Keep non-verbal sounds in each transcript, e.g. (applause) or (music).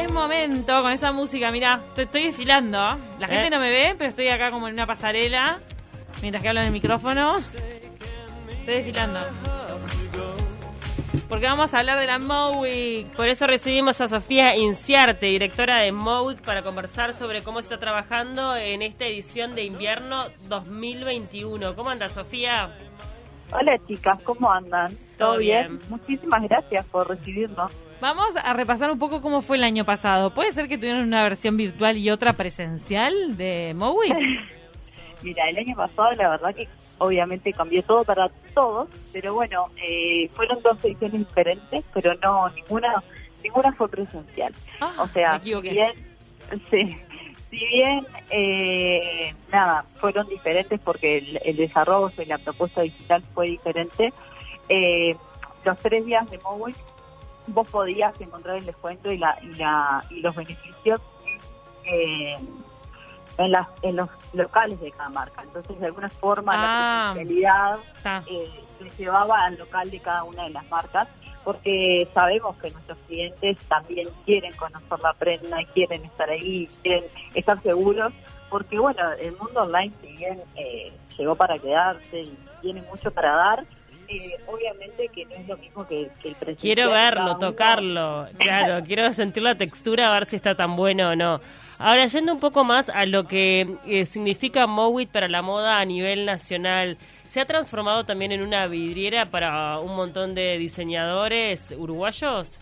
es momento con esta música, mira, estoy desfilando. La gente ¿Eh? no me ve, pero estoy acá como en una pasarela, mientras que hablo en el micrófono. Estoy desfilando. Porque vamos a hablar de la MOWIC. Por eso recibimos a Sofía Inciarte, directora de MOWIC, para conversar sobre cómo se está trabajando en esta edición de invierno 2021. ¿Cómo anda, Sofía? Hola chicas, ¿cómo andan? Todo ¿Todo bien? bien. Muchísimas gracias por recibirnos. Vamos a repasar un poco cómo fue el año pasado. ¿Puede ser que tuvieron una versión virtual y otra presencial de MOWIC? (laughs) Mira, el año pasado la verdad que obviamente cambió todo para todos, pero bueno, eh, fueron dos ediciones diferentes, pero no, ninguna ninguna fue presencial. Ah, o sea, me equivoqué. si bien, sí, si bien eh, nada, fueron diferentes porque el, el desarrollo y la propuesta digital fue diferente, eh, los tres días de MOWIC vos podías encontrar el descuento y la y la y los beneficios eh, en las en los locales de cada marca entonces de alguna forma Ah. la presencialidad Está. eh, se llevaba al local de cada una de las marcas porque sabemos que nuestros clientes también quieren conocer la prenda y quieren estar ahí, quieren estar seguros, porque bueno, el mundo online si bien eh, llegó para quedarse y tiene mucho para dar, eh, obviamente que no es lo mismo que, que el presencial. Quiero verlo, tocarlo. Claro, (laughs) quiero sentir la textura, a ver si está tan bueno o no. Ahora, yendo un poco más a lo que eh, significa Mowit para la moda a nivel nacional, ¿se ha transformado también en una vidriera para un montón de diseñadores uruguayos?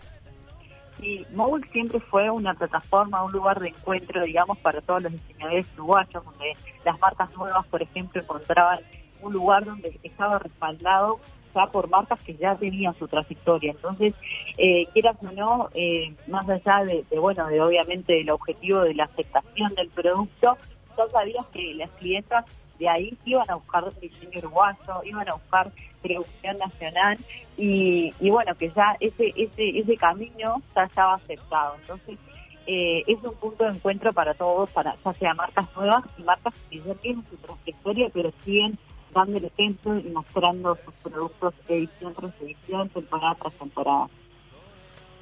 Y Mowic siempre fue una plataforma, un lugar de encuentro, digamos, para todos los diseñadores uruguayos, donde las marcas nuevas, por ejemplo, encontraban un lugar donde estaba respaldado ya por marcas que ya tenían su trayectoria. Entonces, eh, quieras o no, eh, más allá de, de, bueno, de obviamente el objetivo de la aceptación del producto, tú sabías que las clientas de ahí iban a buscar diseño uruguayo, iban a buscar producción nacional y, y bueno, que ya ese, ese, ese camino ya estaba aceptado. Entonces, eh, es un punto de encuentro para todos, para ya sea marcas nuevas y marcas que ya tienen su trayectoria, pero siguen dando el ejemplo y mostrando sus productos edición tras edición, temporada tras temporada.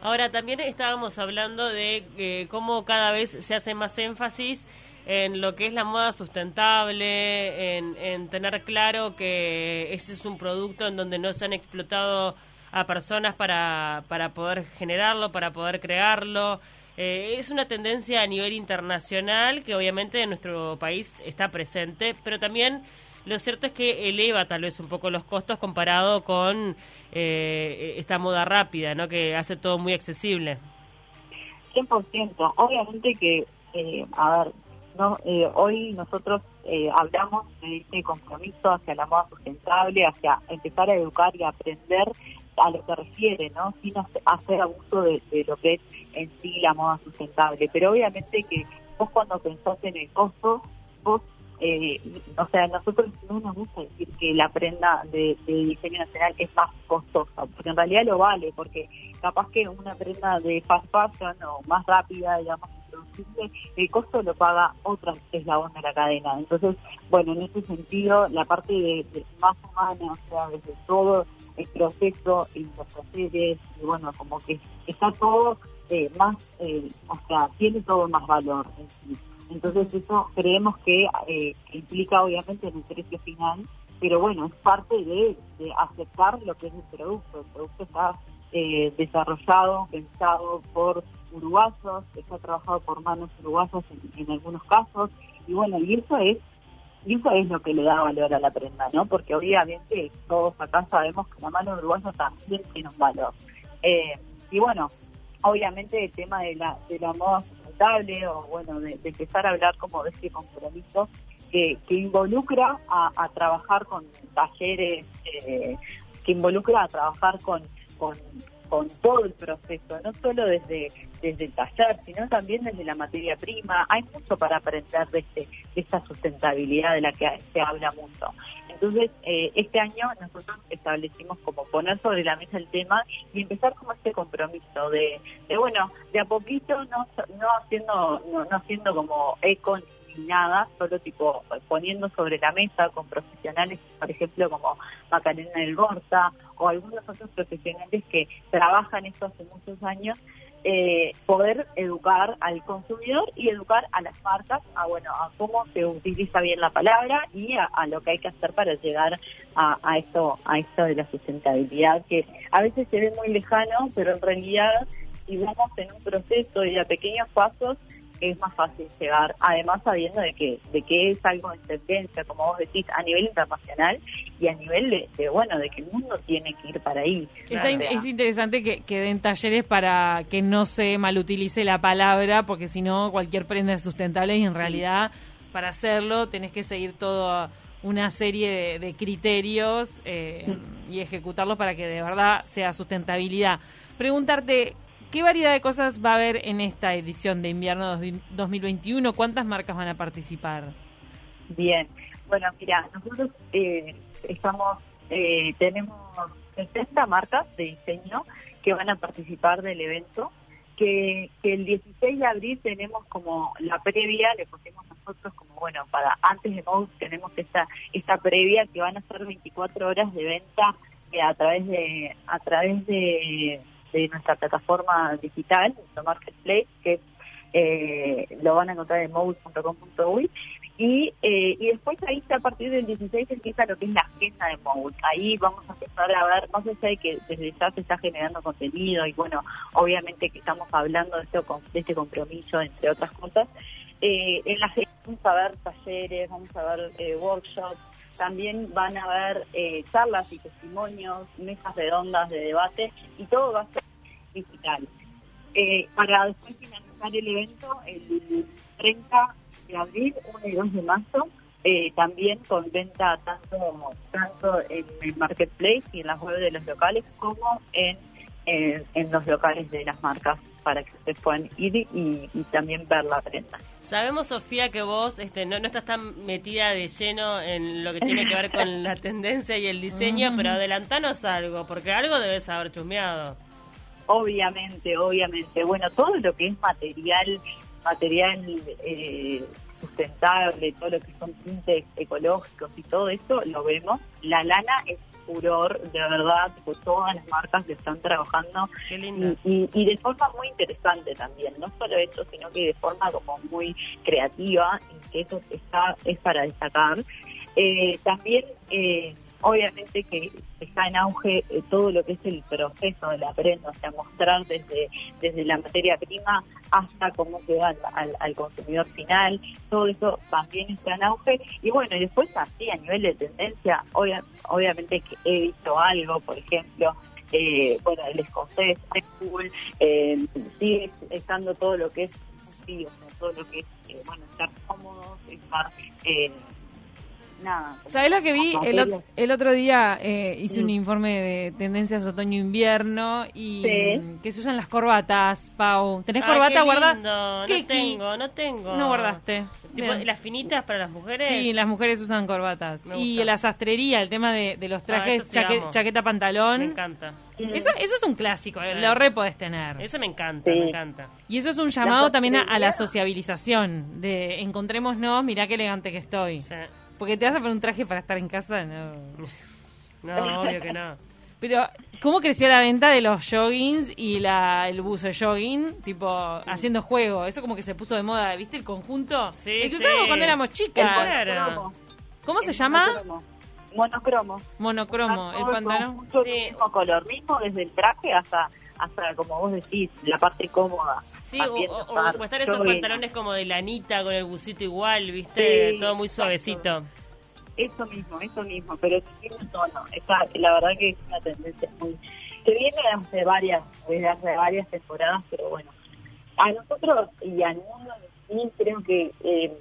Ahora, también estábamos hablando de eh, cómo cada vez se hace más énfasis en lo que es la moda sustentable, en, en tener claro que ese es un producto en donde no se han explotado a personas para, para poder generarlo, para poder crearlo. Eh, es una tendencia a nivel internacional que obviamente en nuestro país está presente, pero también lo cierto es que eleva tal vez un poco los costos comparado con eh, esta moda rápida, ¿no? Que hace todo muy accesible. 100%. Obviamente que, eh, a ver, no, eh, hoy nosotros eh, hablamos de este compromiso hacia la moda sustentable, hacia empezar a educar y aprender a lo que refiere, ¿no? Sin hace- hacer abuso de, de lo que es en sí la moda sustentable. Pero obviamente que vos cuando pensás en el costo, vos, eh, o sea, nosotros no nos gusta decir que la prenda de, de diseño nacional es más costosa, porque en realidad lo vale, porque capaz que una prenda de fast fashion o más rápida, digamos, el costo lo paga otra eslabón de la cadena. Entonces, bueno, en ese sentido, la parte de, más humana, o sea, desde todo el proceso y los procesos, y bueno, como que está todo eh, más, eh, o sea, tiene todo más valor en sí. Entonces eso creemos que, eh, implica obviamente en el precio final, pero bueno, es parte de, de aceptar lo que es el producto. El producto está eh, desarrollado, pensado por uruguayos, está trabajado por manos uruguayas en, en algunos casos, y bueno, y eso es y eso es lo que le da valor a la prenda, ¿no? Porque obviamente todos acá sabemos que la mano uruguaya también tiene un valor. Eh, y bueno, obviamente el tema de la, de la moda sustentable o bueno, de, empezar a hablar como de este compromiso que, que involucra a, a trabajar con talleres, eh, que involucra a trabajar con, con, todo el proceso, no solo desde, desde el taller, sino también desde la materia prima. Hay mucho para aprender de, este, de esta sustentabilidad de la que se habla mucho. Entonces, eh, este año nosotros establecimos como poner sobre la mesa el tema y empezar como este compromiso de, de bueno, de a poquito, no, no haciendo no, haciendo como eco nada, solo tipo poniendo sobre la mesa con profesionales, por ejemplo, como Macarena del Borsa o algunos otros profesionales que trabajan esto hace muchos años, eh, poder educar al consumidor y educar a las marcas a bueno a cómo se utiliza bien la palabra y a, lo que hay que hacer para llegar a, a, a esto de la sustentabilidad que a veces se ve muy lejano pero en realidad si vamos en un proceso y a pequeños pasos es más fácil llegar, además sabiendo de que, de que es algo de tendencia, como vos decís, a nivel internacional y a nivel de, bueno, de que el mundo tiene que ir para ahí. es interesante que, que den talleres para que no se malutilice la palabra, porque si no, cualquier prenda es sustentable y en realidad para hacerlo tenés que seguir toda una serie de, criterios eh, y ejecutarlos para que de verdad sea sustentabilidad. Preguntarte, ¿Qué variedad de cosas va a haber en esta edición de invierno 2021? ¿Cuántas marcas van a participar? Bien, bueno, mira, nosotros eh, estamos, eh, tenemos 60 marcas de diseño que van a participar del evento, que, el 16 de abril tenemos como la previa, le pusimos nosotros como, bueno, para antes de MOUS tenemos esta, esta previa que van a ser 24 horas de venta eh, a través de a través de de nuestra plataforma digital, nuestro marketplace, que eh, lo van a encontrar en mobile.com.uy y, eh, y después ahí a partir del 16 empieza lo que es la agenda de Mobile. Ahí vamos a empezar a ver, más allá de que desde ya se está generando contenido y bueno, obviamente que estamos hablando de, esto, de este compromiso, entre otras cosas, eh, en la agenda vamos a ver talleres, vamos a ver eh, workshops, también van a haber eh, charlas y testimonios, mesas redondas de debate y todo va a ser digital. Eh, para después finalizar el evento, el 30 de abril, 1 y 2 de marzo, eh, también con venta tanto, tanto en el marketplace y en las web de los locales como en, en, los locales de las marcas para que ustedes puedan ir y, y también ver la prenda. Sabemos, Sofía, que vos este, no, no estás tan metida de lleno en lo que tiene que ver con (laughs) la tendencia y el diseño, pero adelantanos algo, porque algo debes haber chusmeado. Obviamente, obviamente. Bueno, todo lo que es material, material eh, sustentable, todo lo que son tintes ecológicos y todo eso, lo vemos. La lana es furor, de verdad, pues todas las marcas le están trabajando y, y, de forma muy interesante también, no solo eso, sino que de forma como muy creativa, y que eso está es para destacar. Eh, también eh, obviamente que está en auge eh, todo lo que es el proceso de la prenda, o sea, mostrar desde, desde la materia prima hasta cómo queda al, al, consumidor final, todo eso también está en auge. Y bueno, y después así a nivel de tendencia, obviamente que he visto algo, por ejemplo, eh, bueno, el escocés, cool, eh, sigue estando todo lo que es todo lo que es, eh, bueno, estar cómodos, estar... Eh, nada. ¿Sabés lo que vi? El, otro día eh, hice un informe de tendencias otoño-invierno y que se usan las corbatas, Pau. ¿Tenés corbata guardada? No tengo, no tengo. No guardaste. ¿Las finitas para las mujeres? Sí, las mujeres usan corbatas. Y la sastrería, el tema de, los ah, trajes, chaqueta, pantalón. Me encanta. Eso, eso es un clásico, lo re podés tener. Eso me encanta, me encanta. Y eso es un llamado también a, la sociabilización, de encontrémonos, mirá qué elegante que estoy. Porque te vas a poner un traje para estar en casa, no. No, obvio que no. Pero, ¿cómo creció la venta de los joggings y la, el buzo jogging? Tipo, haciendo juego. Eso como que se puso de moda, ¿viste? El conjunto. Sí, el que usábamos cuando éramos chicas. ¿Cómo se llama? Monocromo. Monocromo, el pantalón. Sí. mismo color, mismo desde el traje hasta, hasta, como vos decís, la parte cómoda. Sí, o, estar esos pantalones como de lanita con el busito igual, ¿viste? Todo muy suavecito. Eso mismo, eso mismo, pero tiene un tono. Esa, la verdad que es una tendencia muy... que viene hace varias, desde hace varias temporadas, pero bueno. A nosotros y al mundo sí creo que... Eh,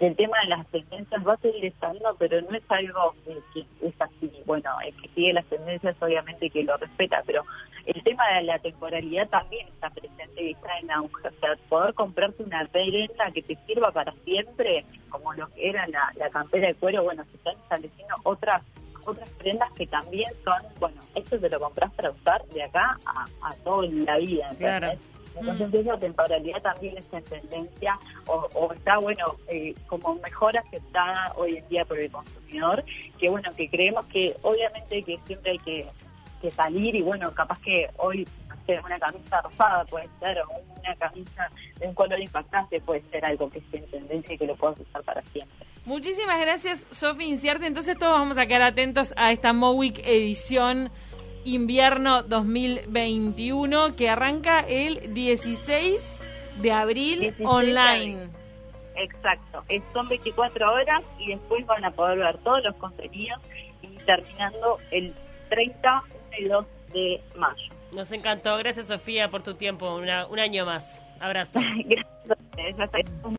el tema de las tendencias va a seguir estando, pero no es algo que, es así. Bueno, el que sigue las tendencias obviamente que lo respeta, pero el tema de la temporalidad también está presente y está en auge. O sea, poder comprarte una prenda que te sirva para siempre, como lo que era la, campera de cuero, bueno, se están estableciendo otras otras prendas que también son, bueno, esto te lo compras para usar de acá a, a toda la vida. Claro. Entonces esa temporalidad también está en tendencia o, está, bueno, eh, como mejor aceptada hoy en día por el consumidor, que bueno, que creemos que obviamente que siempre hay que, salir y bueno, capaz que hoy, una camisa rosada puede ser, o una camisa de un color impactante puede ser algo que esté en tendencia y que lo puedas usar para siempre. Muchísimas gracias, Sofi Inciarte. Entonces todos vamos a quedar atentos a esta Mowic edición invierno 2021 que arranca el 16 de abril 16 de online. abril. Exacto, es, son 24 horas y después van a poder ver todos los contenidos y terminando el 30 y 2 de mayo. Nos encantó. Gracias, Sofía, por tu tiempo. Una- un año más. Abrazo. (laughs) Gracias